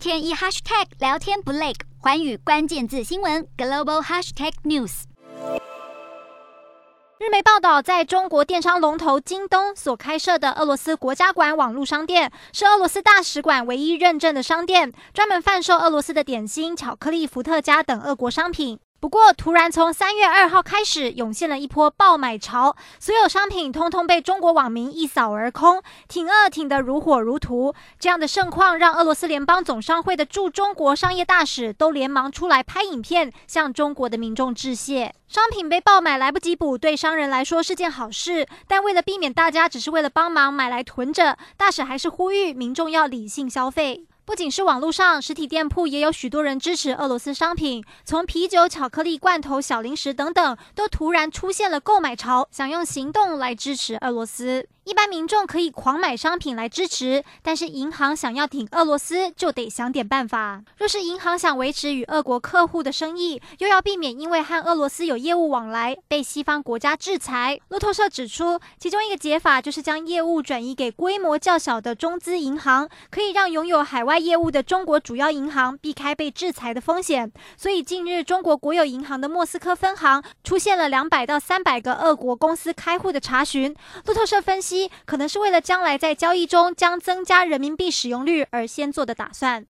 天一 hashtag 聊天不累，环宇关键字新闻 global hashtag news。日媒报道，在中国电商龙头京东所开设的俄罗斯国家馆网络商店，是俄罗斯大使馆唯一认证的商店，专门贩售俄罗斯的点心、巧克力、伏特加等俄国商品。不过，突然从三月二号开始涌现了一波爆买潮，所有商品通通被中国网民一扫而空，挺饿挺得如火如荼。这样的盛况让俄罗斯联邦总商会的驻中国商业大使都连忙出来拍影片，向中国的民众致谢。商品被爆买来不及补，对商人来说是件好事，但为了避免大家只是为了帮忙买来囤着，大使还是呼吁民众要理性消费。不仅是网络上，实体店铺也有许多人支持俄罗斯商品，从啤酒、巧克力、罐头、小零食等等，都突然出现了购买潮，想用行动来支持俄罗斯。一般民众可以狂买商品来支持，但是银行想要挺俄罗斯，就得想点办法。若是银行想维持与俄国客户的生意，又要避免因为和俄罗斯有业务往来被西方国家制裁，路透社指出，其中一个解法就是将业务转移给规模较小的中资银行，可以让拥有海外外业务的中国主要银行避开被制裁的风险。所以近日，中国国有银行的莫斯科分行出现了两百到三百个俄国公司开户的查询。路透社分析。可能是为了将来在交易中将增加人民币使用率而先做的打算。